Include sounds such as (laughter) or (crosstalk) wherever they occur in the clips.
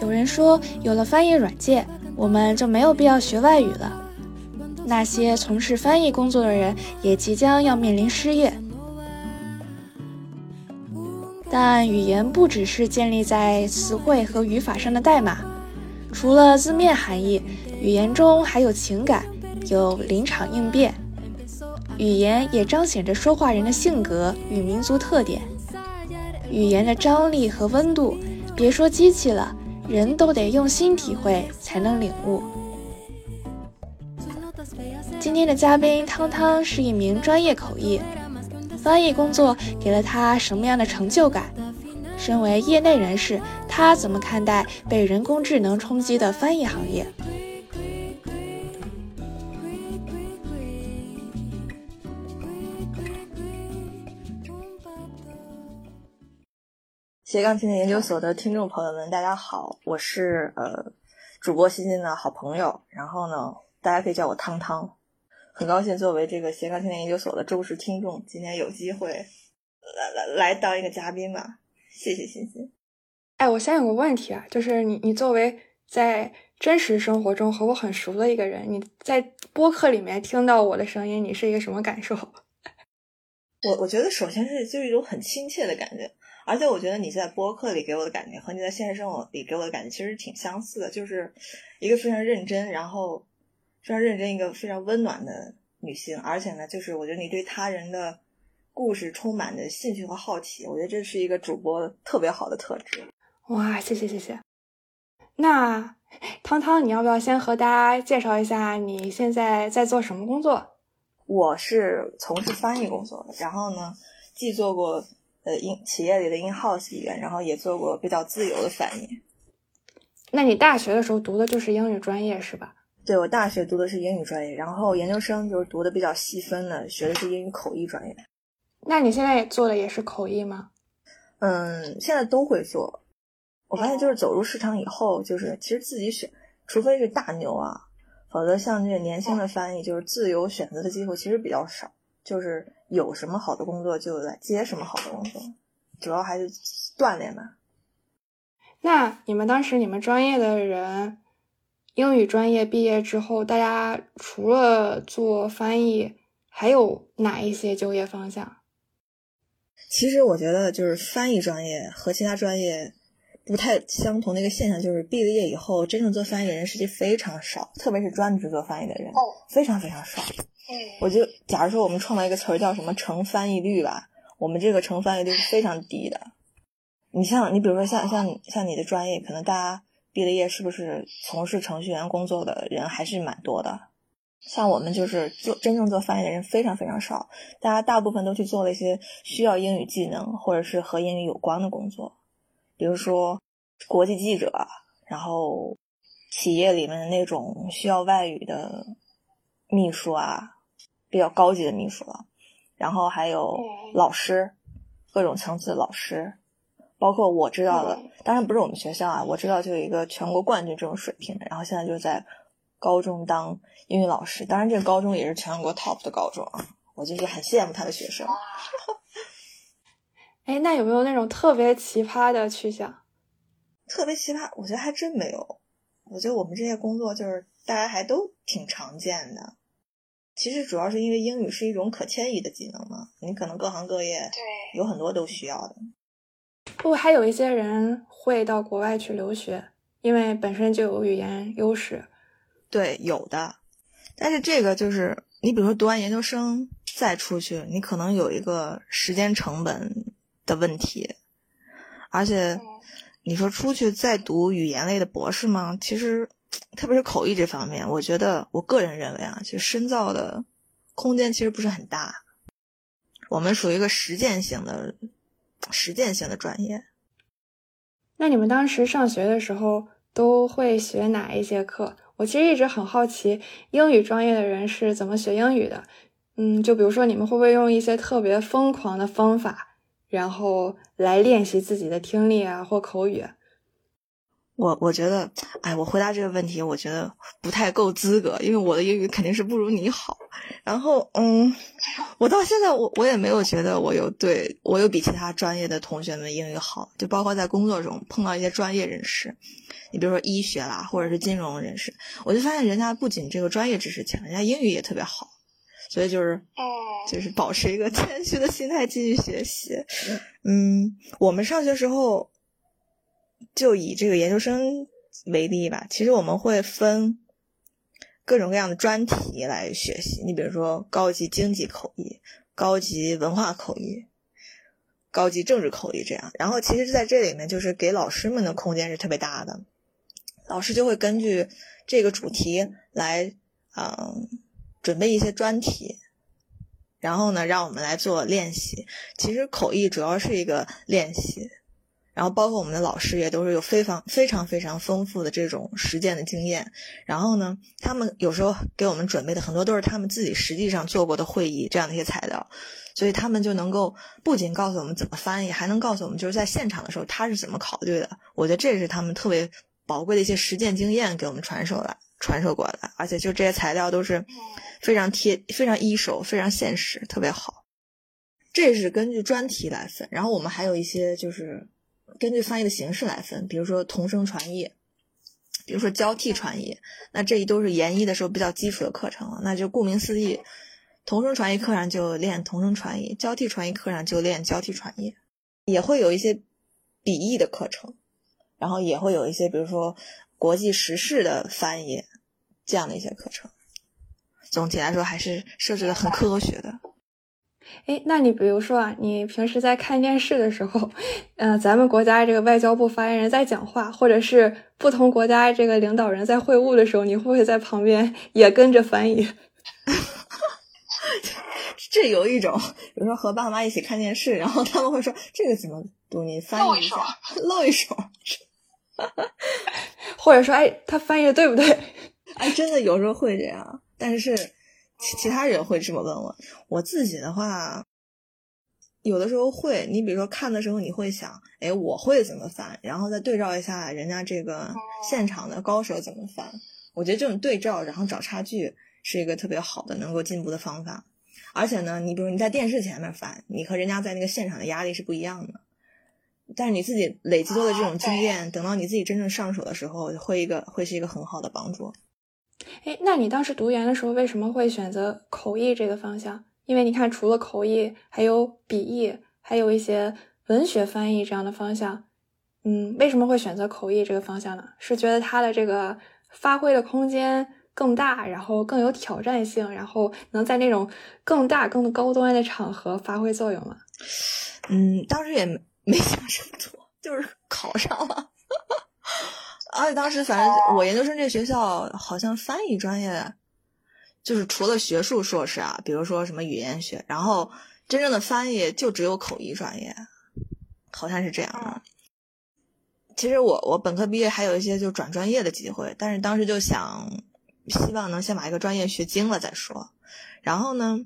有人说，有了翻译软件，我们就没有必要学外语了。那些从事翻译工作的人也即将要面临失业。但语言不只是建立在词汇和语法上的代码，除了字面含义，语言中还有情感，有临场应变。语言也彰显着说话人的性格与民族特点。语言的张力和温度，别说机器了，人都得用心体会才能领悟。今天的嘉宾汤汤是一名专业口译，翻译工作给了他什么样的成就感？身为业内人士，他怎么看待被人工智能冲击的翻译行业？斜杠青年研究所的听众朋友们，大家好，我是呃主播欣欣的好朋友，然后呢，大家可以叫我汤汤。很高兴作为这个斜杠青年研究所的忠实听众，今天有机会来来来当一个嘉宾吧，谢谢欣欣。哎，我先有个问题啊，就是你你作为在真实生活中和我很熟的一个人，你在播客里面听到我的声音，你是一个什么感受？(laughs) 我我觉得首先是就是一种很亲切的感觉。而且我觉得你在播客里给我的感觉和你在现实生活里给我的感觉其实挺相似的，就是一个非常认真，然后非常认真，一个非常温暖的女性。而且呢，就是我觉得你对他人的故事充满着兴趣和好奇，我觉得这是一个主播特别好的特质。哇，谢谢谢谢。那汤汤，你要不要先和大家介绍一下你现在在做什么工作？我是从事翻译工作的，然后呢，既做过。呃，英企业里的 in house 语言，然后也做过比较自由的翻译。那你大学的时候读的就是英语专业是吧？对，我大学读的是英语专业，然后研究生就是读的比较细分的，学的是英语口译专业。那你现在做的也是口译吗？嗯，现在都会做。我发现就是走入市场以后，就是其实自己选，除非是大牛啊，否则像这个年轻的翻译，就是自由选择的机会其实比较少。就是有什么好的工作就来接什么好的工作，主要还是锻炼吧。那你们当时你们专业的人，英语专业毕业之后，大家除了做翻译，还有哪一些就业方向？其实我觉得，就是翻译专业和其他专业不太相同的一个现象，就是毕了业以后，真正做翻译的人实际非常少，特别是专职做翻译的人，非常非常少。我就假如说我们创造一个词儿叫什么成翻译率吧，我们这个成翻译率是非常低的。你像你比如说像像像你的专业，可能大家毕了业是不是从事程序员工作的人还是蛮多的？像我们就是做真正做翻译的人非常非常少，大家大部分都去做了一些需要英语技能或者是和英语有关的工作，比如说国际记者，然后企业里面的那种需要外语的秘书啊。比较高级的秘书了，然后还有老师，各种层次的老师，包括我知道的，当然不是我们学校啊，我知道就有一个全国冠军这种水平的，然后现在就在高中当英语老师，当然这个高中也是全国 top 的高中啊，我就是很羡慕他的学生。哎，那有没有那种特别奇葩的去向？特别奇葩，我觉得还真没有。我觉得我们这些工作就是大家还都挺常见的。其实主要是因为英语是一种可迁移的技能嘛，你可能各行各业对有很多都需要的。不，还有一些人会到国外去留学，因为本身就有语言优势。对，有的。但是这个就是你，比如说读完研究生再出去，你可能有一个时间成本的问题。而且你说出去再读语言类的博士吗？其实。特别是口译这方面，我觉得我个人认为啊，就深造的空间其实不是很大。我们属于一个实践型的、实践性的专业。那你们当时上学的时候都会学哪一些课？我其实一直很好奇，英语专业的人是怎么学英语的。嗯，就比如说你们会不会用一些特别疯狂的方法，然后来练习自己的听力啊或口语？我我觉得，哎，我回答这个问题，我觉得不太够资格，因为我的英语肯定是不如你好。然后，嗯，我到现在我我也没有觉得我有对我有比其他专业的同学们英语好，就包括在工作中碰到一些专业人士，你比如说医学啦，或者是金融人士，我就发现人家不仅这个专业知识强，人家英语也特别好。所以就是，就是保持一个谦虚的心态继续学习。嗯，我们上学时候。就以这个研究生为例吧，其实我们会分各种各样的专题来学习。你比如说高级经济口译、高级文化口译、高级政治口译这样。然后其实在这里面，就是给老师们的空间是特别大的，老师就会根据这个主题来，嗯，准备一些专题，然后呢，让我们来做练习。其实口译主要是一个练习。然后包括我们的老师也都是有非常非常非常丰富的这种实践的经验。然后呢，他们有时候给我们准备的很多都是他们自己实际上做过的会议这样的一些材料，所以他们就能够不仅告诉我们怎么翻译，还能告诉我们就是在现场的时候他是怎么考虑的。我觉得这是他们特别宝贵的一些实践经验给我们传授了传授过来，而且就这些材料都是非常贴、非常一手、非常现实，特别好。这是根据专题来分，然后我们还有一些就是。根据翻译的形式来分，比如说同声传译，比如说交替传译，那这一都是研一的时候比较基础的课程了。那就顾名思义，同声传译课上就练同声传译，交替传译课上就练交替传译，也会有一些笔译的课程，然后也会有一些比如说国际时事的翻译这样的一些课程。总体来说，还是设置的很科学的。哎，那你比如说啊，你平时在看电视的时候，嗯，咱们国家这个外交部发言人在讲话，或者是不同国家这个领导人在会晤的时候，你会不会在旁边也跟着翻译？(laughs) 这有一种，比如说和爸妈一起看电视，然后他们会说这个怎么读，你翻译一下，露一手，(laughs) 或者说哎，他翻译的对不对？哎，真的有时候会这样，但是。其其他人会这么问我，我自己的话，有的时候会。你比如说看的时候，你会想，哎，我会怎么翻？然后再对照一下人家这个现场的高手怎么翻。我觉得这种对照，然后找差距，是一个特别好的能够进步的方法。而且呢，你比如你在电视前面翻，你和人家在那个现场的压力是不一样的。但是你自己累积多的这种经验，等到你自己真正上手的时候，会一个会是一个很好的帮助。哎，那你当时读研的时候为什么会选择口译这个方向？因为你看，除了口译，还有笔译，还有一些文学翻译这样的方向。嗯，为什么会选择口译这个方向呢？是觉得它的这个发挥的空间更大，然后更有挑战性，然后能在那种更大、更高端的场合发挥作用吗？嗯，当时也没想这么多，就是考上了。而且当时，反正我研究生这学校好像翻译专业，就是除了学术硕士啊，比如说什么语言学，然后真正的翻译就只有口译专业，好像是这样的。其实我我本科毕业还有一些就转专业的机会，但是当时就想，希望能先把一个专业学精了再说。然后呢，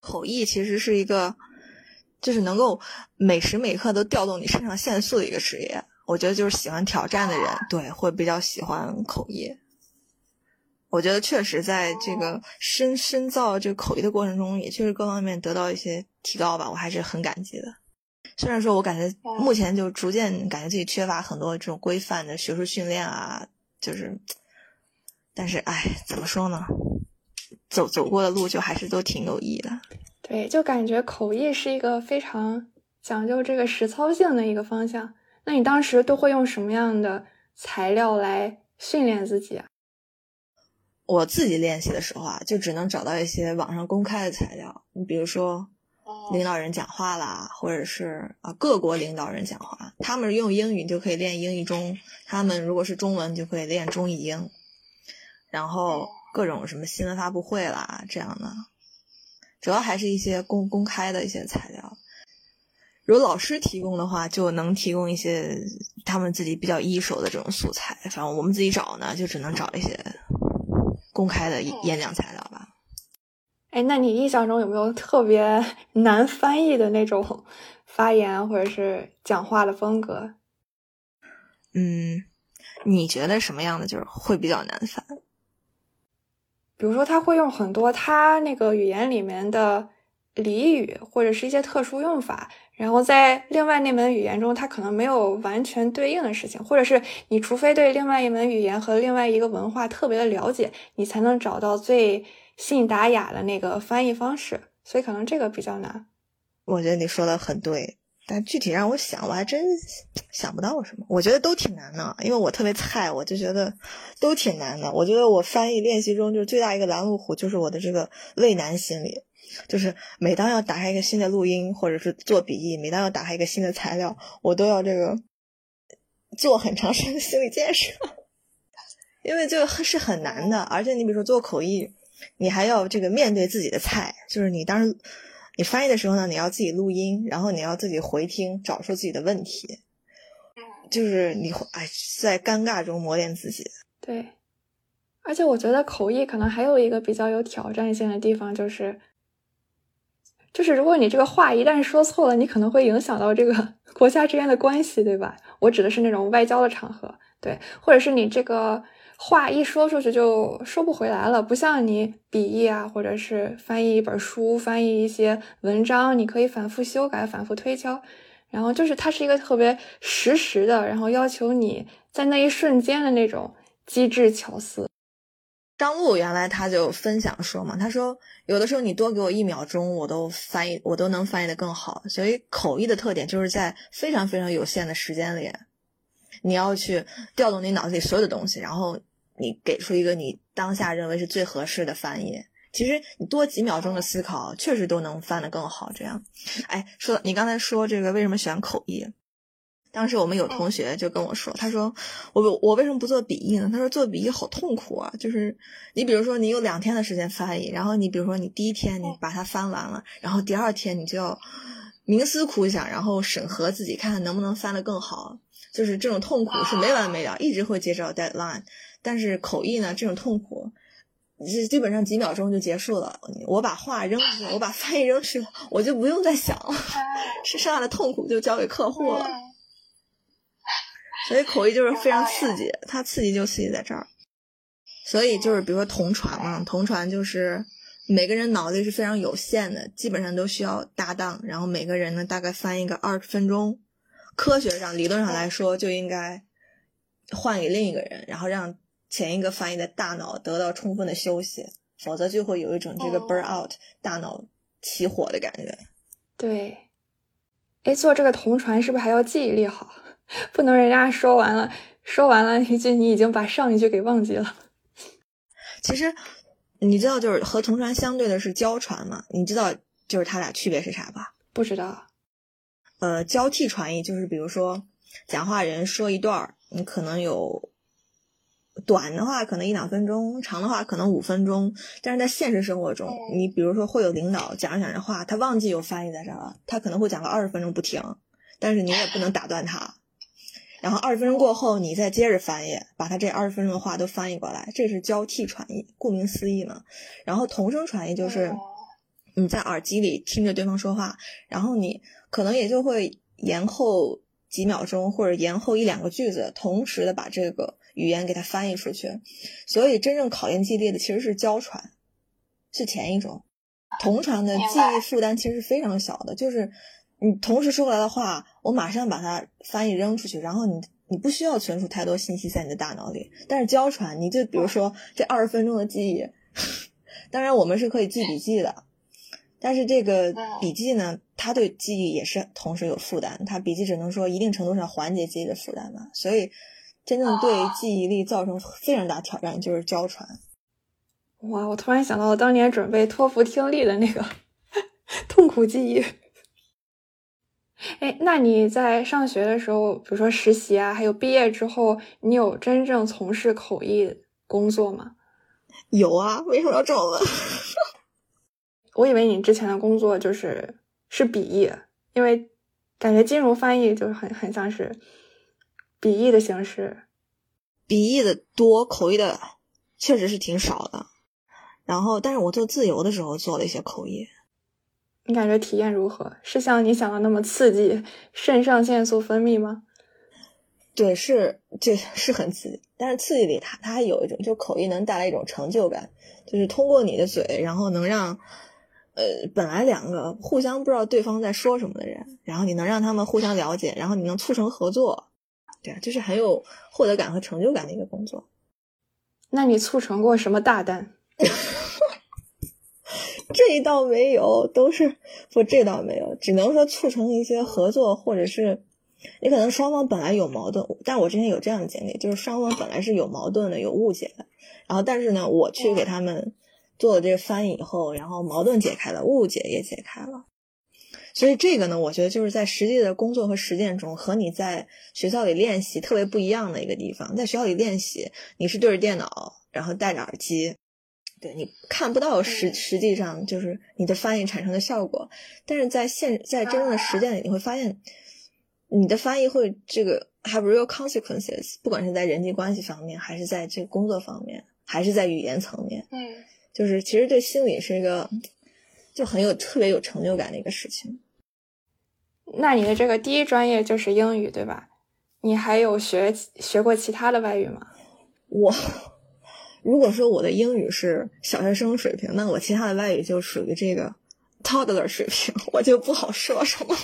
口译其实是一个，就是能够每时每刻都调动你肾上腺素的一个职业。我觉得就是喜欢挑战的人，对，会比较喜欢口译。我觉得确实在这个深深造这个口译的过程中，也确实各方面得到一些提高吧，我还是很感激的。虽然说我感觉目前就逐渐感觉自己缺乏很多这种规范的学术训练啊，就是，但是哎，怎么说呢？走走过的路就还是都挺有意义的。对，就感觉口译是一个非常讲究这个实操性的一个方向。那你当时都会用什么样的材料来训练自己啊？我自己练习的时候啊，就只能找到一些网上公开的材料。你比如说，领导人讲话啦，或者是啊各国领导人讲话，他们用英语就可以练英译中；他们如果是中文就可以练中译英。然后各种什么新闻发布会啦这样的，主要还是一些公公开的一些材料。如果老师提供的话，就能提供一些他们自己比较一手的这种素材。反正我们自己找呢，就只能找一些公开的演讲材料吧。哎，那你印象中有没有特别难翻译的那种发言或者是讲话的风格？嗯，你觉得什么样的就是会比较难翻？比如说，他会用很多他那个语言里面的俚语，或者是一些特殊用法，然后在另外那门语言中，它可能没有完全对应的事情，或者是你除非对另外一门语言和另外一个文化特别的了解，你才能找到最信达雅的那个翻译方式，所以可能这个比较难。我觉得你说的很对。但具体让我想，我还真想不到什么。我觉得都挺难的，因为我特别菜，我就觉得都挺难的。我觉得我翻译练习中就是最大一个拦路虎，就是我的这个畏难心理，就是每当要打开一个新的录音，或者是做笔译，每当要打开一个新的材料，我都要这个做很长时间的心理建设，(laughs) 因为这个是很难的。而且你比如说做口译，你还要这个面对自己的菜，就是你当时。你翻译的时候呢，你要自己录音，然后你要自己回听，找出自己的问题。就是你哎，在尴尬中磨练自己。对，而且我觉得口译可能还有一个比较有挑战性的地方，就是，就是如果你这个话一旦说错了，你可能会影响到这个 (laughs) 国家之间的关系，对吧？我指的是那种外交的场合，对，或者是你这个。话一说出去就收不回来了，不像你笔译啊，或者是翻译一本书、翻译一些文章，你可以反复修改、反复推敲。然后就是它是一个特别实时的，然后要求你在那一瞬间的那种机智巧思。张璐原来他就分享说嘛，他说有的时候你多给我一秒钟，我都翻译我都能翻译的更好。所以口译的特点就是在非常非常有限的时间里，你要去调动你脑子里所有的东西，然后。你给出一个你当下认为是最合适的翻译，其实你多几秒钟的思考，确实都能翻得更好。这样，哎，说你刚才说这个为什么选口译？当时我们有同学就跟我说，他说我我为什么不做笔译呢？他说做笔译好痛苦啊，就是你比如说你有两天的时间翻译，然后你比如说你第一天你把它翻完了，然后第二天你就要冥思苦想，然后审核自己，看看能不能翻得更好。就是这种痛苦是没完没了，一直会接着 deadline。但是口译呢，这种痛苦，基基本上几秒钟就结束了。我把话扔出去，我把翻译扔出去，我就不用再想了，是剩下的痛苦就交给客户了。所以口译就是非常刺激，(laughs) 它刺激就刺激在这儿。所以就是比如说同传嘛，同传就是每个人脑子是非常有限的，基本上都需要搭档，然后每个人呢大概翻译个二十分钟。科学上、理论上来说，就应该换给另一个人，然后让。前一个翻译的大脑得到充分的休息，否则就会有一种这个 burn out 大脑起火的感觉。对，哎，做这个同传是不是还要记忆力好？不能人家说完了，说完了一句，你已经把上一句给忘记了。(laughs) 其实你知道，就是和同传相对的是交传嘛？你知道就是它俩区别是啥吧？不知道。呃，交替传译就是比如说讲话人说一段你可能有。短的话可能一两分钟，长的话可能五分钟。但是在现实生活中，你比如说会有领导讲着讲着话，他忘记有翻译在这儿了，他可能会讲个二十分钟不停，但是你也不能打断他。然后二十分钟过后，你再接着翻译，把他这二十分钟的话都翻译过来，这是交替传译，顾名思义嘛。然后同声传译就是你在耳机里听着对方说话，然后你可能也就会延后几秒钟或者延后一两个句子，同时的把这个。语言给它翻译出去，所以真正考验记忆力的其实是交传，是前一种。同传的记忆负担其实是非常小的，就是你同时说过来的话，我马上把它翻译扔出去，然后你你不需要存储太多信息在你的大脑里。但是交传，你就比如说这二十分钟的记忆，当然我们是可以记笔记的，但是这个笔记呢，它对记忆也是同时有负担，它笔记只能说一定程度上缓解记忆的负担吧，所以。真正对记忆力造成非常大挑战就是交传。哇，我突然想到我当年准备托福听力的那个 (laughs) 痛苦记忆。哎，那你在上学的时候，比如说实习啊，还有毕业之后，你有真正从事口译工作吗？有啊，为什么要这么问？(laughs) 我以为你之前的工作就是是笔译，因为感觉金融翻译就是很很像是。笔译的形式，笔译的多，口译的确实是挺少的。然后，但是我做自由的时候做了一些口译。你感觉体验如何？是像你想的那么刺激，肾上腺素分泌吗？对，是这是很刺激，但是刺激里它它还有一种，就口译能带来一种成就感，就是通过你的嘴，然后能让呃本来两个互相不知道对方在说什么的人，然后你能让他们互相了解，然后你能促成合作，对啊，就是很有获得感和成就感的一个工作。那你促成过什么大单？(laughs) 这一倒没有，都是不这倒没有，只能说促成一些合作，或者是你可能双方本来有矛盾，但我之前有这样的经历，就是双方本来是有矛盾的、有误解的，然后但是呢，我去给他们做了这个翻译以后，然后矛盾解开了，误解也解开了，所以这个呢，我觉得就是在实际的工作和实践中，和你在学校里练习特别不一样的一个地方。在学校里练习，你是对着电脑，然后戴着耳机。对你看不到实实际上就是你的翻译产生的效果，但是在现在真正的实践里，你会发现你的翻译会这个 have real consequences，不管是在人际关系方面，还是在这个工作方面，还是在语言层面，嗯，就是其实对心理是一个就很有特别有成就感的一个事情。那你的这个第一专业就是英语对吧？你还有学学过其他的外语吗？我。如果说我的英语是小学生水平，那我其他的外语就属于这个 toddler 水平，(laughs) 我就不好说什么。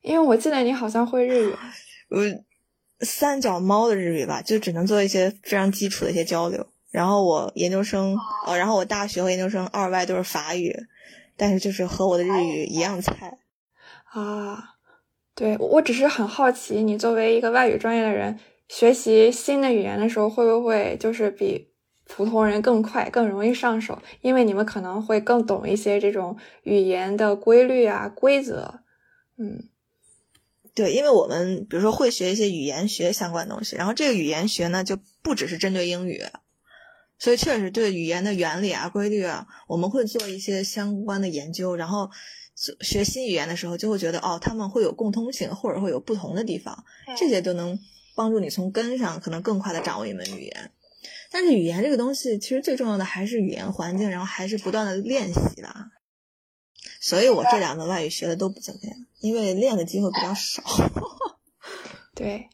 因为我记得你好像会日语，(laughs) 我，三脚猫的日语吧，就只能做一些非常基础的一些交流。然后我研究生，呃，然后我大学和研究生二外都是法语，但是就是和我的日语一样菜。啊，对我只是很好奇，你作为一个外语专业的人。学习新的语言的时候，会不会就是比普通人更快、更容易上手？因为你们可能会更懂一些这种语言的规律啊、规则。嗯，对，因为我们比如说会学一些语言学相关东西，然后这个语言学呢就不只是针对英语，所以确实对语言的原理啊、规律啊，我们会做一些相关的研究。然后学新语言的时候，就会觉得哦，他们会有共通性，或者会有不同的地方，这些都能。帮助你从根上可能更快的掌握一门语言，但是语言这个东西其实最重要的还是语言环境，然后还是不断的练习的。所以我这两个外语学的都不怎么样，因为练的机会比较少。(laughs) 对，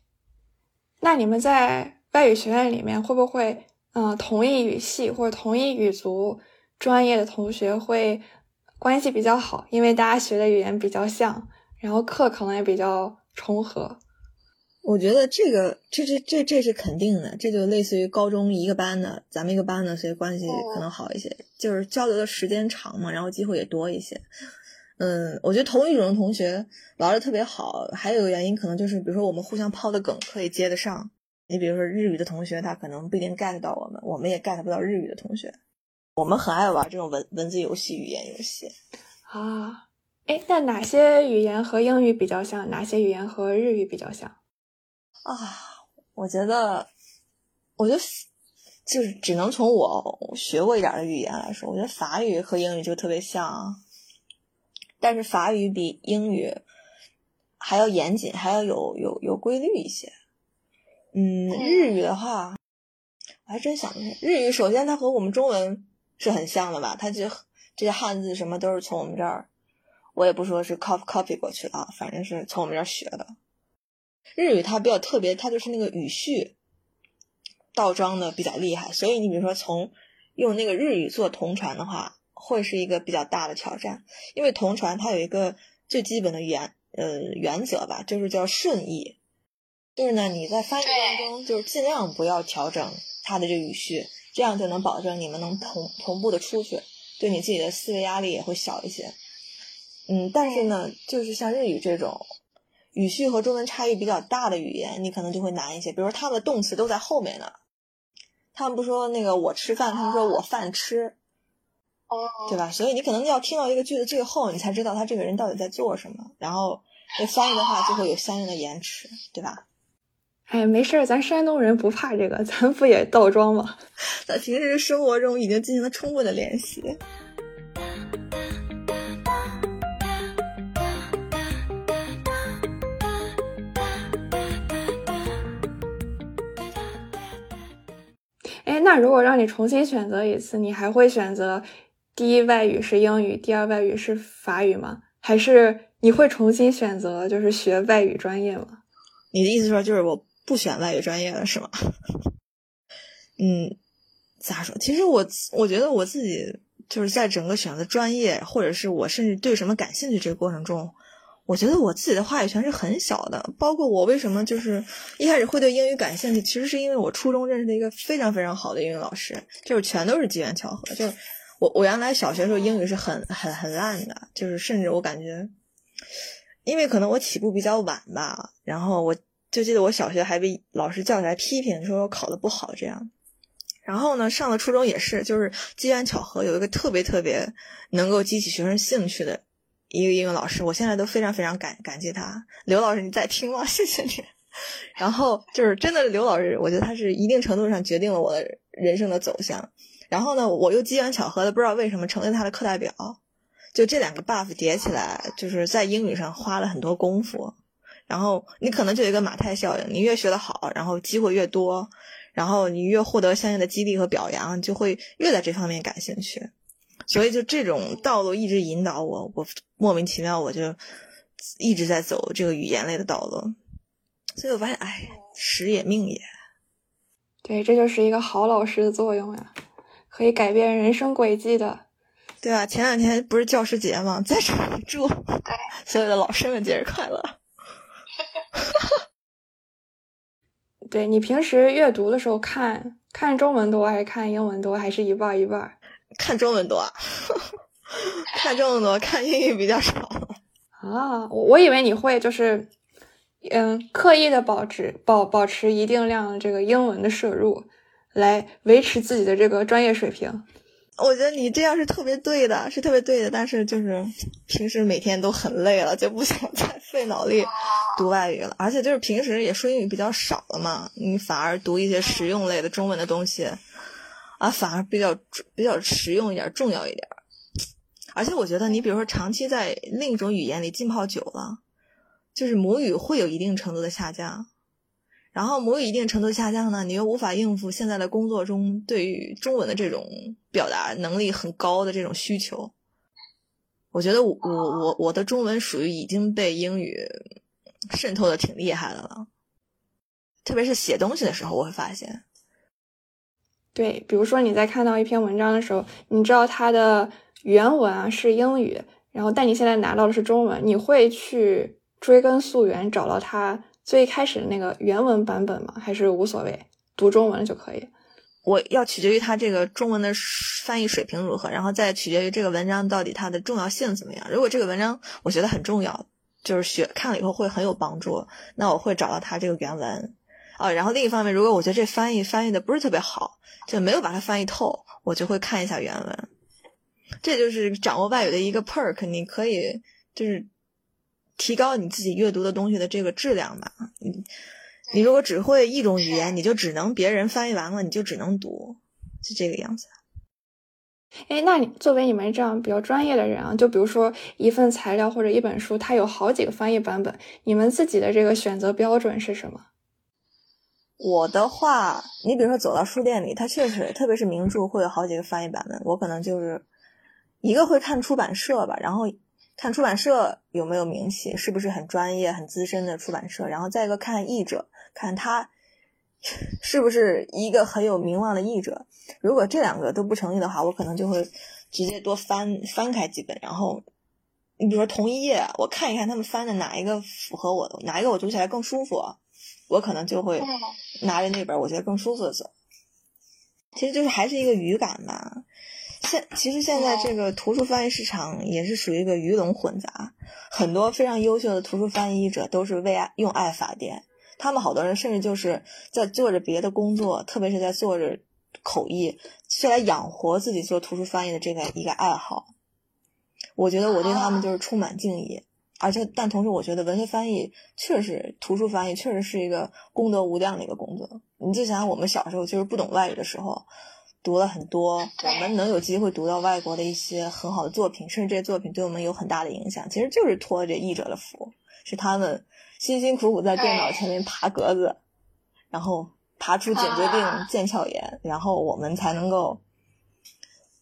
那你们在外语学院里面会不会，嗯，同一语系或者同一语族专业的同学会关系比较好？因为大家学的语言比较像，然后课可能也比较重合。我觉得这个这这这这是肯定的，这就类似于高中一个班的，咱们一个班的，所以关系可能好一些，就是交流的时间长嘛，然后机会也多一些。嗯，我觉得同一种的同学玩的特别好，还有一个原因可能就是，比如说我们互相抛的梗可以接得上。你比如说日语的同学，他可能不一定 get 到我们，我们也 get 不到日语的同学。我们很爱玩这种文文字游戏、语言游戏。啊，哎，那哪些语言和英语比较像？哪些语言和日语比较像？啊，我觉得，我觉得就是只能从我学过一点的语言来说，我觉得法语和英语就特别像，但是法语比英语还要严谨，还要有有有规律一些。嗯，日语的话，我还真想不。日语首先它和我们中文是很像的吧？它就这些汉字什么都是从我们这儿，我也不说是 copy copy 过去的啊，反正是从我们这儿学的。日语它比较特别，它就是那个语序倒装的比较厉害，所以你比如说从用那个日语做同传的话，会是一个比较大的挑战，因为同传它有一个最基本的原呃原则吧，就是叫顺译，就是呢你在翻译当中就是尽量不要调整它的这个语序，这样就能保证你们能同同步的出去，对你自己的思维压力也会小一些。嗯，但是呢，就是像日语这种。语序和中文差异比较大的语言，你可能就会难一些。比如说，他们的动词都在后面呢，他们不说那个我吃饭，他们说我饭吃，哦，对吧？所以你可能要听到一个句子最后，你才知道他这个人到底在做什么，然后那翻译的话就会有相应的延迟，对吧？哎，没事儿，咱山东人不怕这个，咱不也倒装吗？(laughs) 在平时生活中已经进行了充分的练习。哎那如果让你重新选择一次，你还会选择第一外语是英语，第二外语是法语吗？还是你会重新选择就是学外语专业吗？你的意思说就是我不选外语专业了是吗？嗯，咋说？其实我我觉得我自己就是在整个选择专业，或者是我甚至对什么感兴趣这个过程中，我觉得我自己的话语权是很小的。包括我为什么就是一开始会对英语感兴趣，其实是因为我初中认识的一个非常非常好的英语老师，就是全都是机缘巧合。就是我我原来小学时候英语是很很很烂的，就是甚至我感觉，因为可能我起步比较晚吧，然后我就记得我小学还被老师叫起来批评，说我考的不好这样。然后呢，上了初中也是，就是机缘巧合，有一个特别特别能够激起学生兴趣的一个英语老师，我现在都非常非常感感激他。刘老师，你在听吗？(laughs) 谢谢你。然后就是真的，刘老师，我觉得他是一定程度上决定了我的人生的走向。然后呢，我又机缘巧合的不知道为什么成为他的课代表，就这两个 buff 叠起来，就是在英语上花了很多功夫。然后你可能就有一个马太效应，你越学得好，然后机会越多。然后你越获得相应的激励和表扬，就会越在这方面感兴趣。所以就这种道路一直引导我，我莫名其妙我就一直在走这个语言类的道路。所以我发现，哎，时也命也。对，这就是一个好老师的作用呀，可以改变人生轨迹的。对啊，前两天不是教师节吗？在这里祝所有的老师们节日快乐。对你平时阅读的时候，看看中文多还是看英文多，还是一半一半？看中文多，(laughs) 看中文多，看英语比较少。啊，我我以为你会就是，嗯，刻意的保持保保持一定量这个英文的摄入，来维持自己的这个专业水平。我觉得你这样是特别对的，是特别对的。但是就是平时每天都很累了，就不想再 (laughs) 费脑力读外语了。而且就是平时也说英语比较少了嘛，你反而读一些实用类的中文的东西啊，反而比较比较实用一点，重要一点。而且我觉得你比如说长期在另一种语言里浸泡久了，就是母语会有一定程度的下降。然后母语一定程度下降呢，你又无法应付现在的工作中对于中文的这种表达能力很高的这种需求。我觉得我我我我的中文属于已经被英语渗透的挺厉害的了，特别是写东西的时候，我会发现。对，比如说你在看到一篇文章的时候，你知道它的原文啊是英语，然后但你现在拿到的是中文，你会去追根溯源找到它。最开始的那个原文版本吗？还是无所谓，读中文就可以。我要取决于它这个中文的翻译水平如何，然后再取决于这个文章到底它的重要性怎么样。如果这个文章我觉得很重要，就是学看了以后会很有帮助，那我会找到它这个原文。啊，然后另一方面，如果我觉得这翻译翻译的不是特别好，就没有把它翻译透，我就会看一下原文。这就是掌握外语的一个 perk，你可以就是。提高你自己阅读的东西的这个质量吧。你你如果只会一种语言，你就只能别人翻译完了，你就只能读，是这个样子。哎，那你作为你们这样比较专业的人啊，就比如说一份材料或者一本书，它有好几个翻译版本，你们自己的这个选择标准是什么？我的话，你比如说走到书店里，它确实，特别是名著会有好几个翻译版本，我可能就是一个会看出版社吧，然后。看出版社有没有名气，是不是很专业、很资深的出版社？然后再一个看译者，看他是不是一个很有名望的译者。如果这两个都不成立的话，我可能就会直接多翻翻开几本。然后你比如说同一页，我看一看他们翻的哪一个符合我的，哪一个我读起来更舒服，我可能就会拿着那本我觉得更舒服的走。其实就是还是一个语感吧。现其实现在这个图书翻译市场也是属于一个鱼龙混杂，很多非常优秀的图书翻译者都是为爱用爱发电，他们好多人甚至就是在做着别的工作，特别是在做着口译，是来养活自己做图书翻译的这个一个爱好。我觉得我对他们就是充满敬意，而且但同时我觉得文学翻译确实，图书翻译确实是一个功德无量的一个工作。你就想想我们小时候就是不懂外语的时候。读了很多，我们能有机会读到外国的一些很好的作品，甚至这些作品对我们有很大的影响，其实就是托这译者的福，是他们辛辛苦苦在电脑前面爬格子，然后爬出颈椎病、腱鞘炎，然后我们才能够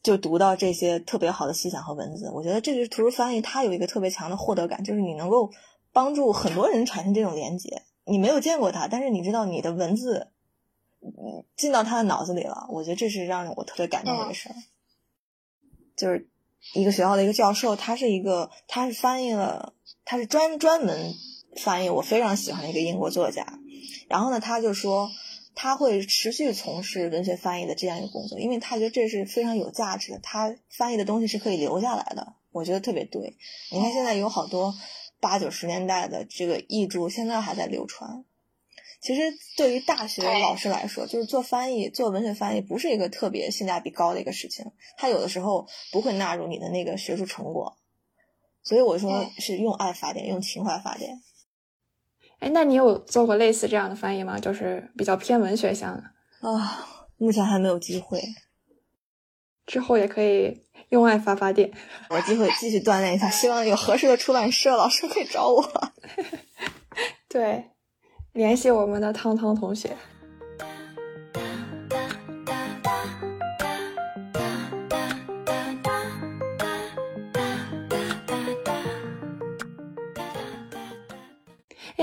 就读到这些特别好的思想和文字。我觉得这就是图书翻译，它有一个特别强的获得感，就是你能够帮助很多人产生这种连接。你没有见过他，但是你知道你的文字，嗯，进到他的脑子里了。我觉得这是让我特别感动的一个事儿。就是一个学校的一个教授，他是一个，他是翻译了，他是专专门翻译我非常喜欢的一个英国作家。然后呢，他就说他会持续从事文学翻译的这样一个工作，因为他觉得这是非常有价值的，他翻译的东西是可以留下来的。我觉得特别对。你看现在有好多。八九十年代的这个译著现在还在流传。其实对于大学老师来说，就是做翻译、做文学翻译不是一个特别性价比高的一个事情。他有的时候不会纳入你的那个学术成果。所以我说是用爱发电，用情怀发电。哎，那你有做过类似这样的翻译吗？就是比较偏文学向的啊？目前还没有机会，之后也可以。用爱发发电，我机会继续锻炼一下，希望有合适的出版社老师可以找我。(laughs) 对，联系我们的汤汤同学。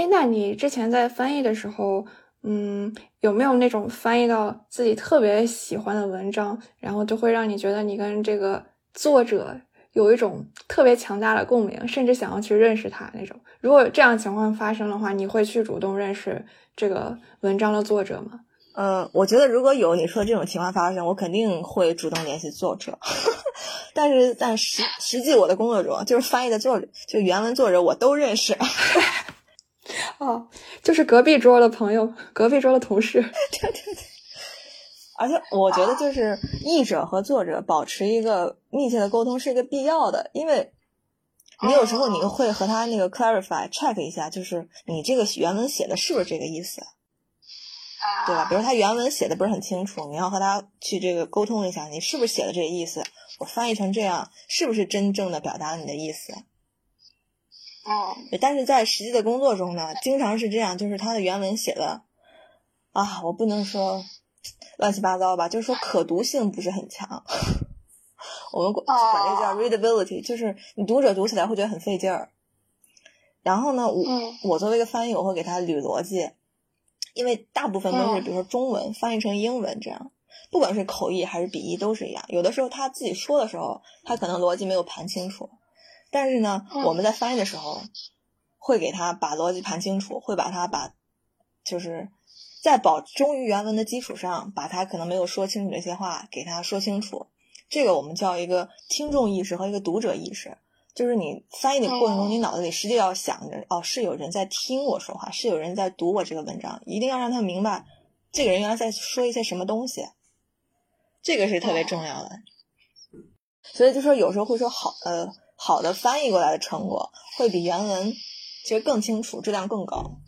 那你之前在翻译的时候？嗯，有没有那种翻译到自己特别喜欢的文章，然后就会让你觉得你跟这个作者有一种特别强大的共鸣，甚至想要去认识他那种？如果这样情况发生的话，你会去主动认识这个文章的作者吗？呃，我觉得如果有你说这种情况发生，我肯定会主动联系作者。(laughs) 但是，但实实际我的工作中，就是翻译的作者，就原文作者我都认识。(laughs) 哦，就是隔壁桌的朋友，隔壁桌的同事。(laughs) 对对对。而且我觉得，就是译者和作者保持一个密切的沟通是一个必要的，因为你有时候你会和他那个 clarify check 一下，就是你这个原文写的是不是这个意思，对吧？比如他原文写的不是很清楚，你要和他去这个沟通一下，你是不是写的这个意思？我翻译成这样，是不是真正的表达了你的意思？哦，但是在实际的工作中呢，经常是这样，就是他的原文写的啊，我不能说乱七八糟吧，就是说可读性不是很强。(laughs) 我们管管这个叫 readability，就是你读者读起来会觉得很费劲儿。然后呢，我我作为一个翻译，我会给他捋逻辑，因为大部分都是比如说中文翻译成英文这样，不管是口译还是笔译都是一样。有的时候他自己说的时候，他可能逻辑没有盘清楚。但是呢，我们在翻译的时候，会给他把逻辑盘清楚，会把他把，就是在保忠于原文的基础上，把他可能没有说清楚这些话给他说清楚。这个我们叫一个听众意识和一个读者意识，就是你翻译的过程中，你脑子里实际要想着，哦，是有人在听我说话，是有人在读我这个文章，一定要让他明白这个人原来在说一些什么东西，这个是特别重要的。所以就说有时候会说好，呃。好的翻译过来的成果会比原文其实更清楚，质量更高。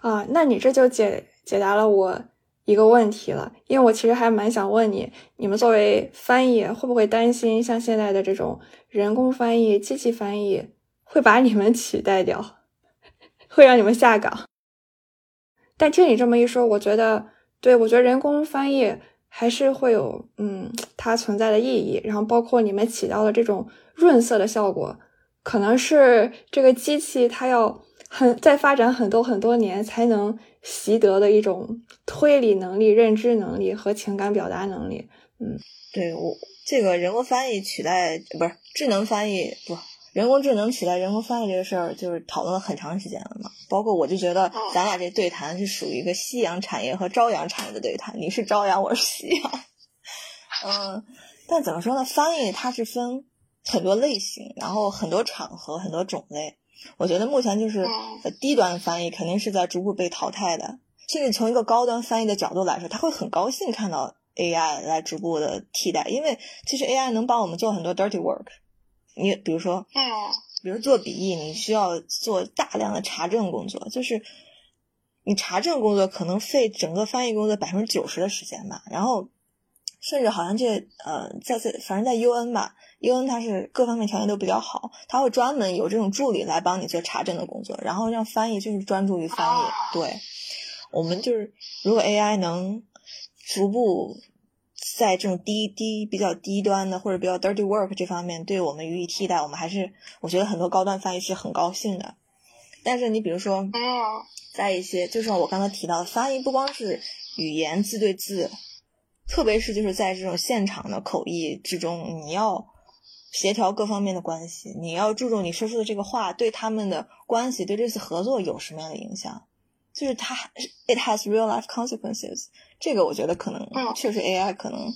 啊，那你这就解解答了我一个问题了，因为我其实还蛮想问你，你们作为翻译会不会担心像现在的这种人工翻译、机器翻译会把你们取代掉，(laughs) 会让你们下岗？但听你这么一说，我觉得，对我觉得人工翻译还是会有嗯它存在的意义，然后包括你们起到的这种。润色的效果，可能是这个机器它要很在发展很多很多年才能习得的一种推理能力、认知能力和情感表达能力。嗯，对我这个人工翻译取代不是智能翻译不人工智能取代人工翻译这个事儿，就是讨论了很长时间了嘛。包括我就觉得咱俩这对谈是属于一个夕阳产业和朝阳产业的对谈，你是朝阳，我是夕阳。嗯，但怎么说呢？翻译它是分。很多类型，然后很多场合，很多种类。我觉得目前就是低端翻译肯定是在逐步被淘汰的。甚至从一个高端翻译的角度来说，他会很高兴看到 AI 来逐步的替代，因为其实 AI 能帮我们做很多 dirty work。你比如说，比如做笔译，你需要做大量的查证工作，就是你查证工作可能费整个翻译工作百分之九十的时间吧。然后甚至好像这呃，在在反正在 UN 吧。，UN 它是各方面条件都比较好，它会专门有这种助理来帮你做查证的工作，然后让翻译就是专注于翻译。对，我们就是如果 AI 能逐步在这种低低比较低端的或者比较 dirty work 这方面对我们予以替代，我们还是我觉得很多高端翻译是很高兴的。但是你比如说，在一些，就像我刚才提到的，翻译不光是语言字对字，特别是就是在这种现场的口译之中，你要协调各方面的关系，你要注重你说出的这个话对他们的关系，对这次合作有什么样的影响。就是它，it has real life consequences。这个我觉得可能确实 AI 可能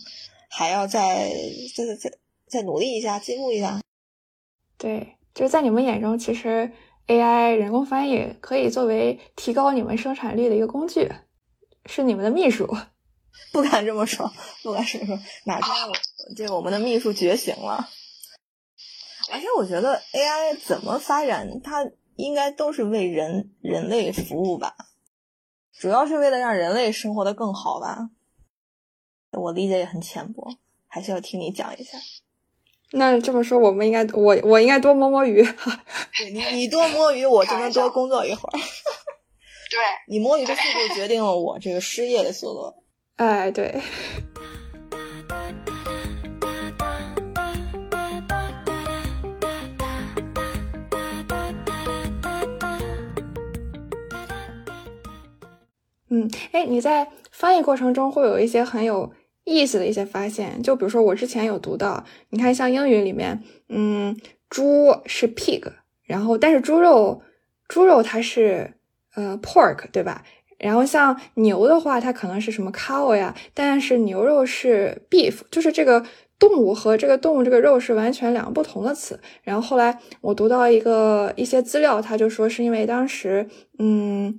还要再再再再努力一下，进步一下。对，就是在你们眼中，其实 AI 人工翻译可以作为提高你们生产力的一个工具，是你们的秘书。(laughs) 不敢这么说，不敢这么说，哪天这个我们的秘书觉醒了。而且我觉得 AI 怎么发展，它应该都是为人人类服务吧。主要是为了让人类生活的更好吧，我理解也很浅薄，还是要听你讲一下。那这么说，我们应该我我应该多摸摸鱼。(laughs) 对你你多摸鱼，我就能多工作一会儿。(laughs) 对 (laughs) 你摸鱼的速度决定了我这个失业的速度。哎，对。嗯，哎，你在翻译过程中会有一些很有意思的一些发现，就比如说我之前有读到，你看像英语里面，嗯，猪是 pig，然后但是猪肉，猪肉它是呃 pork，对吧？然后像牛的话，它可能是什么 cow 呀，但是牛肉是 beef，就是这个动物和这个动物这个肉是完全两个不同的词。然后后来我读到一个一些资料，他就说是因为当时，嗯。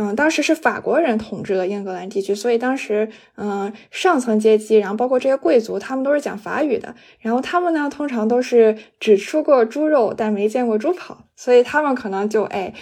嗯，当时是法国人统治了英格兰地区，所以当时，嗯，上层阶级，然后包括这些贵族，他们都是讲法语的。然后他们呢，通常都是只吃过猪肉，但没见过猪跑，所以他们可能就，哎，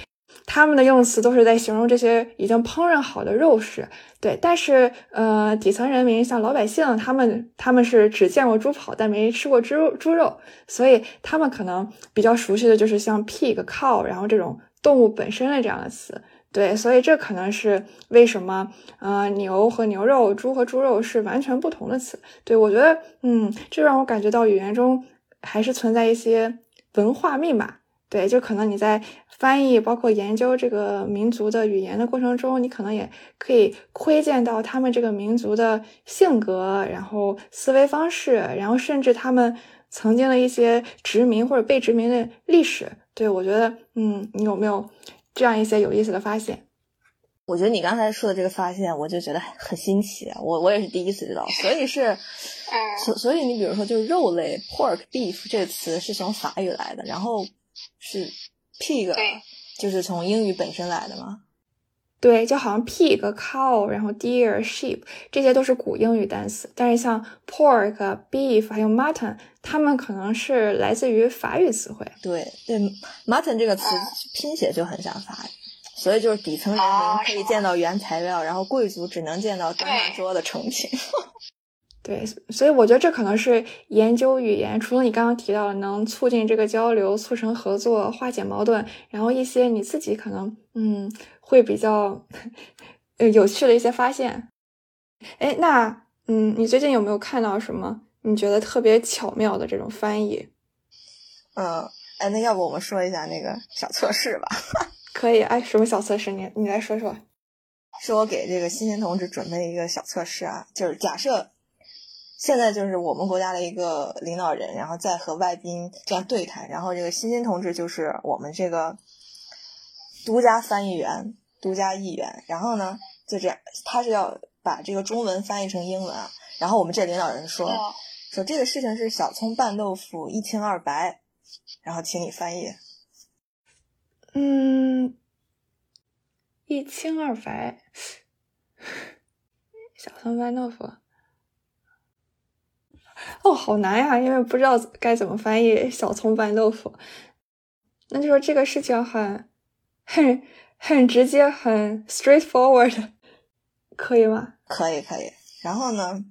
他们的用词都是在形容这些已经烹饪好的肉食。对，但是，呃，底层人民像老百姓，他们他们是只见过猪跑，但没吃过猪猪肉，所以他们可能比较熟悉的就是像 pig、cow，然后这种动物本身的这样的词。对，所以这可能是为什么，呃，牛和牛肉，猪和猪肉是完全不同的词。对我觉得，嗯，这让我感觉到语言中还是存在一些文化密码。对，就可能你在翻译，包括研究这个民族的语言的过程中，你可能也可以窥见到他们这个民族的性格，然后思维方式，然后甚至他们曾经的一些殖民或者被殖民的历史。对我觉得，嗯，你有没有？这样一些有意思的发现，我觉得你刚才说的这个发现，我就觉得很新奇。我我也是第一次知道，(laughs) 所以是，所所以你比如说，就是肉类 pork beef 这个词是从法语来的，然后是 pig，就是从英语本身来的吗？对，就好像 pig、cow，然后 deer、sheep 这些都是古英语单词，但是像 pork、beef 还有 mutton，它们可能是来自于法语词汇。对对，mutton 这个词拼写就很像法语，所以就是底层人民可以见到原材料，然后贵族只能见到端上桌的成品。(laughs) 对，所以我觉得这可能是研究语言，除了你刚刚提到的能促进这个交流、促成合作、化解矛盾，然后一些你自己可能嗯会比较呃有趣的一些发现。哎，那嗯，你最近有没有看到什么你觉得特别巧妙的这种翻译？嗯，哎，那要不我们说一下那个小测试吧？(laughs) 可以，哎，什么小测试？你你来说说。是我给这个新鲜同志准备一个小测试啊，就是假设。现在就是我们国家的一个领导人，然后在和外宾这样对谈，然后这个欣欣同志就是我们这个独家翻译员、独家译员，然后呢就这样，他是要把这个中文翻译成英文啊，然后我们这领导人说说这个事情是小葱拌豆腐一清二白，然后请你翻译。嗯，一清二白，小葱拌豆腐。哦，好难呀，因为不知道该怎么翻译“小葱拌豆腐”。那就说这个事情很、很、很直接，很 straightforward，可以吗？可以，可以。然后呢，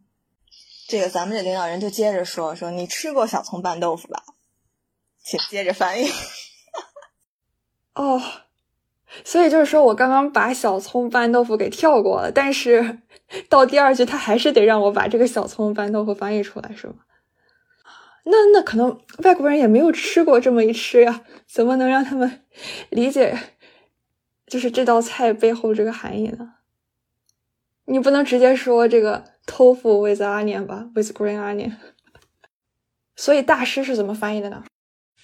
这个咱们这领导人就接着说：“说你吃过小葱拌豆腐吧？”请接着翻译。(laughs) 哦，所以就是说我刚刚把小葱拌豆腐给跳过了，但是。(laughs) 到第二句，他还是得让我把这个小葱拌豆腐翻译出来，是吗？那那可能外国人也没有吃过这么一吃呀，怎么能让他们理解就是这道菜背后这个含义呢？你不能直接说这个 tofu with onion 吧，with green onion。(laughs) 所以大师是怎么翻译的呢？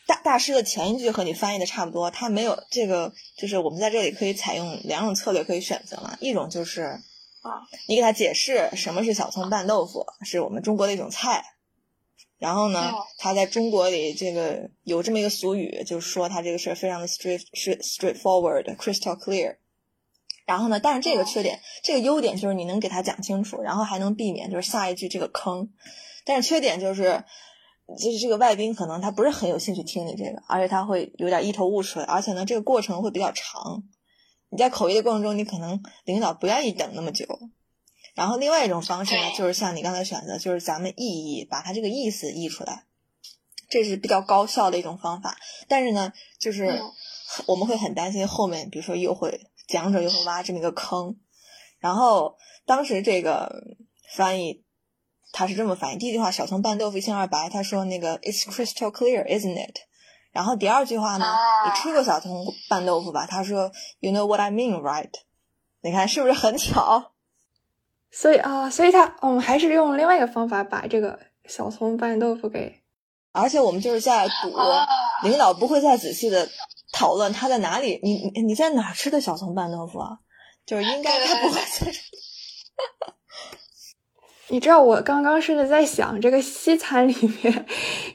大大师的前一句和你翻译的差不多，他没有这个，就是我们在这里可以采用两种策略可以选择嘛，一种就是啊，你给他解释什么是小葱拌豆腐，是我们中国的一种菜。然后呢，他在中国里这个有这么一个俗语，就是说他这个事儿非常的 straight straightforward，crystal clear。然后呢，但是这个缺点，这个优点就是你能给他讲清楚，然后还能避免就是下一句这个坑。但是缺点就是，就是这个外宾可能他不是很有兴趣听你这个，而且他会有点一头雾水，而且呢，这个过程会比较长。你在口译的过程中，你可能领导不愿意等那么久。然后另外一种方式呢，就是像你刚才选择，就是咱们意译，把它这个意思译出来，这是比较高效的一种方法。但是呢，就是我们会很担心后面，比如说又会讲者又会挖这么一个坑。然后当时这个翻译他是这么翻译：第一句话“小葱拌豆腐一清二白”，他说那个 “It's crystal clear, isn't it？” 然后第二句话呢，“你吃过小葱拌豆腐吧？”他说 “You know what I mean, right？” 你看是不是很巧？所以啊，所以他我们还是用另外一个方法把这个小葱拌豆腐给，而且我们就是在赌，领导不会再仔细的讨论他在哪里，你你你在哪吃的小葱拌豆腐啊？就是应该他不会在。(laughs) 你知道我刚刚是在想这个西餐里面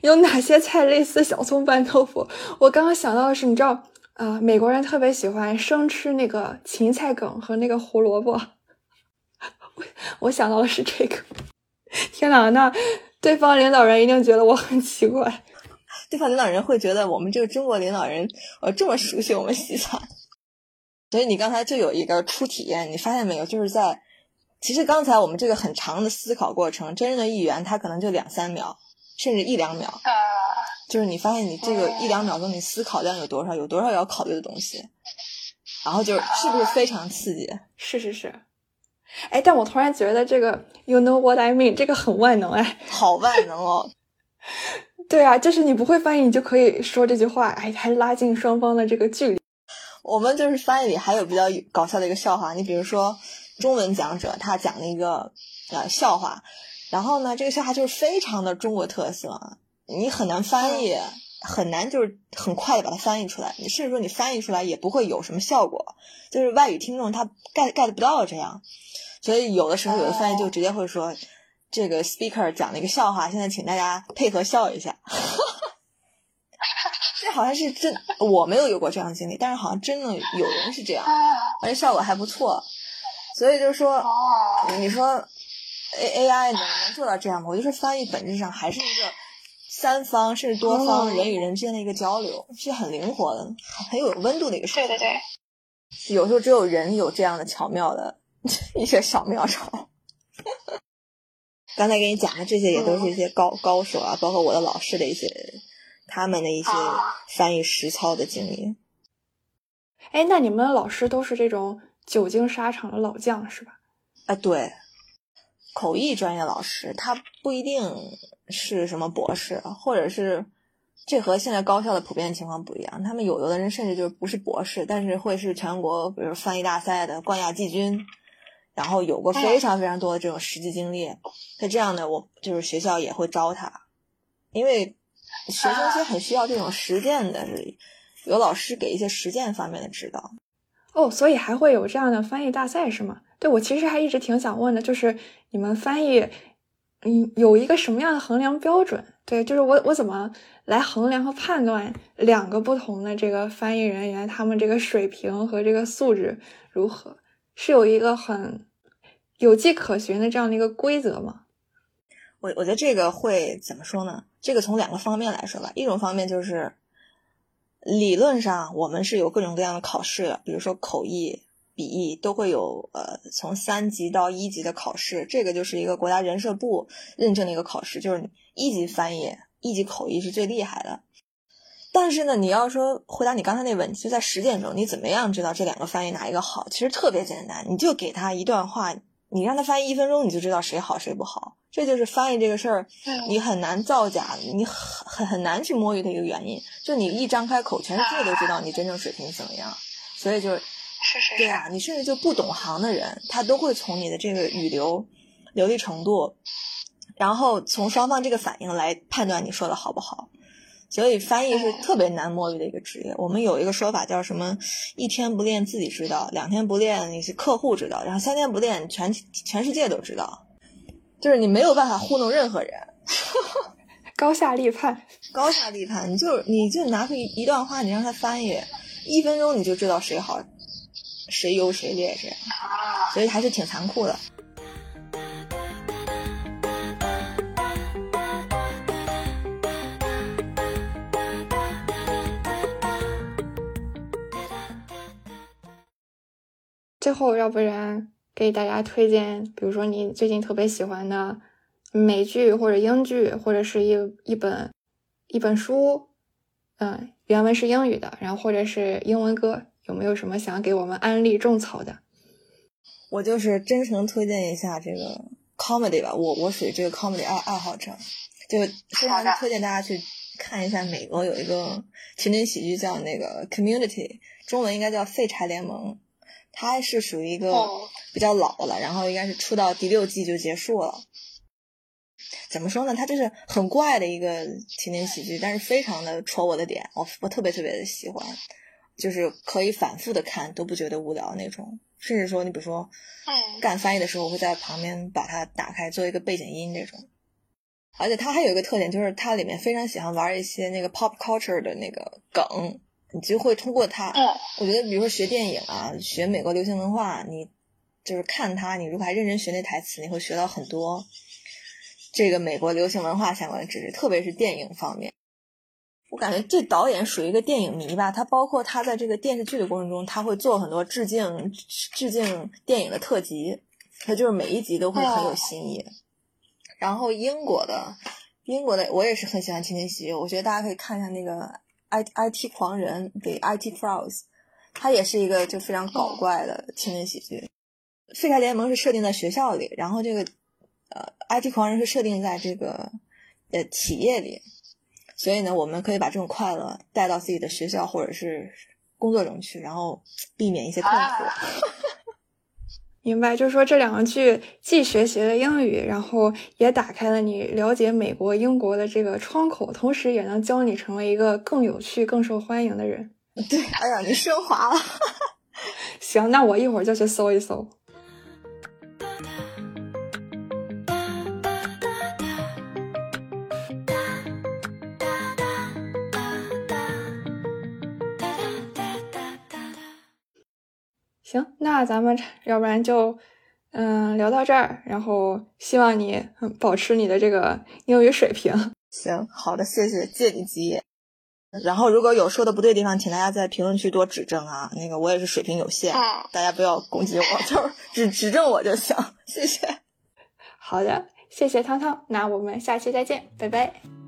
有哪些菜类似小葱拌豆腐？我刚刚想到的是，你知道啊，美国人特别喜欢生吃那个芹菜梗和那个胡萝卜。我想到的是这个，(laughs) 天哪！那对方领导人一定觉得我很奇怪。(laughs) 对方领导人会觉得我们这个中国领导人呃这么熟悉我们西餐，所以你刚才就有一个初体验，你发现没有？就是在其实刚才我们这个很长的思考过程，真正的议员他可能就两三秒，甚至一两秒。就是你发现你这个一两秒钟你思考量有多少，有多少要考虑的东西，然后就是是不是非常刺激？是是是。哎，但我突然觉得这个 “you know what I mean” 这个很万能哎，好万能哦！(laughs) 对啊，就是你不会翻译，你就可以说这句话，哎，还拉近双方的这个距离。我们就是翻译里还有比较搞笑的一个笑话，你比如说中文讲者他讲了一个呃笑话，然后呢，这个笑话就是非常的中国特色，你很难翻译，很难就是很快的把它翻译出来，你甚至说你翻译出来也不会有什么效果，就是外语听众他 get get 不到这样。所以有的时候有的翻译就直接会说，这个 speaker 讲了一个笑话，现在请大家配合笑一下。(laughs) 这好像是真，我没有有过这样的经历，但是好像真的有人是这样，而且效果还不错。所以就是说，你说 A A I 能能做到这样吗？我就说翻译本质上还是一个三方甚至多方人与人之间的一个交流，是很灵活的、很有温度的一个事对对对，有时候只有人有这样的巧妙的。(laughs) 一些小妙招，刚才给你讲的这些也都是一些高高手啊，包括我的老师的一些他们的一些翻译实操的经历。哎，那你们的老师都是这种久经沙场的老将是吧？啊，对，口译专业老师他不一定是什么博士，或者是。这和现在高校的普遍情况不一样，他们有有的人甚至就不是博士，但是会是全国比如翻译大赛的冠亚季军，然后有过非常非常多的这种实际经历。那这样的我就是学校也会招他，因为学生其实很需要这种实践的，有老师给一些实践方面的指导。哦，所以还会有这样的翻译大赛是吗？对我其实还一直挺想问的，就是你们翻译，嗯，有一个什么样的衡量标准？对，就是我我怎么来衡量和判断两个不同的这个翻译人员他们这个水平和这个素质如何？是有一个很有迹可循的这样的一个规则吗？我我觉得这个会怎么说呢？这个从两个方面来说吧。一种方面就是理论上我们是有各种各样的考试，比如说口译、笔译都会有呃从三级到一级的考试，这个就是一个国家人社部认证的一个考试，就是。一级翻译、一级口译是最厉害的，但是呢，你要说回答你刚才那问题，就在实践中，你怎么样知道这两个翻译哪一个好？其实特别简单，你就给他一段话，你让他翻译一分钟，你就知道谁好谁不好。这就是翻译这个事儿，你很难造假，你很很很难去摸鱼的一个原因。就你一张开口，全世界都知道你真正水平怎么样。所以就是是是是。对啊，你甚至就不懂行的人，他都会从你的这个语流流利程度，然后从双方这个反应来判断你说的好不好。所以翻译是特别难摸鱼的一个职业。我们有一个说法叫什么？一天不练自己知道，两天不练那些客户知道，然后三天不练全全世界都知道。就是你没有办法糊弄任何人，(laughs) 高下立判，高下立判。你就你就拿出一一段话，你让他翻译，一分钟你就知道谁好，谁优谁劣这样。所以还是挺残酷的。最后，要不然给大家推荐，比如说你最近特别喜欢的美剧或者英剧，或者是一一本一本书，嗯，原文是英语的，然后或者是英文歌，有没有什么想给我们安利种草的？我就是真诚推荐一下这个 comedy 吧，我我属于这个 comedy 爱爱好者，就非常推荐大家去看一下美国有一个情景喜剧叫那个 Community，中文应该叫废柴联盟。它是属于一个比较老了，然后应该是出到第六季就结束了。怎么说呢？它就是很怪的一个情景喜剧，但是非常的戳我的点，我我特别特别的喜欢，就是可以反复的看都不觉得无聊那种。甚至说，你比如说干翻译的时候，我会在旁边把它打开做一个背景音这种。而且它还有一个特点，就是它里面非常喜欢玩一些那个 pop culture 的那个梗。你就会通过它，我觉得，比如说学电影啊，学美国流行文化，你就是看它，你如果还认真学那台词，你会学到很多这个美国流行文化相关的知识，特别是电影方面。我感觉这导演属于一个电影迷吧，他包括他在这个电视剧的过程中，他会做很多致敬致敬电影的特辑，他就是每一集都会很有新意。然后英国的英国的我也是很喜欢情景喜剧，我觉得大家可以看一下那个。I I T 狂人给 I T 它也是一个就非常搞怪的情景喜剧。废柴联盟是设定在学校里，然后这个呃 I T 狂人是设定在这个呃企业里，所以呢，我们可以把这种快乐带到自己的学校或者是工作中去，然后避免一些痛苦。(laughs) 明白，就是说这两个剧既学习了英语，然后也打开了你了解美国、英国的这个窗口，同时也能教你成为一个更有趣、更受欢迎的人。对，哎呀，你升华了。(laughs) 行，那我一会儿就去搜一搜。(laughs) 行，那咱们要不然就，嗯，聊到这儿。然后希望你保持你的这个英语水平。(laughs) 行，好的，谢谢，借你吉言。然后如果有说的不对的地方，请大家在评论区多指正啊。那个我也是水平有限，大家不要攻击我，(laughs) 就是指指正我就行。谢谢。好的，谢谢汤汤。那我们下期再见，拜拜。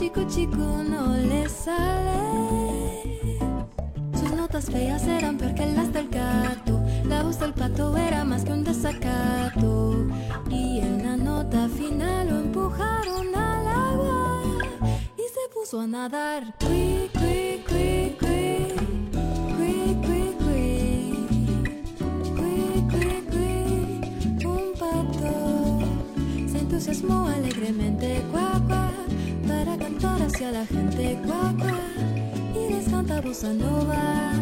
Chico chico no le sale. Sus notas feas eran porque las del gato. La voz del pato era más que un desacato. Y en la nota final lo empujaron al agua. Y se puso a nadar. Cui, cui, cui, cui. Cui, cui, cui. Un pato se entusiasmó alegremente. Cuac, para cantar hacia la gente guapa y les canta bossa nova.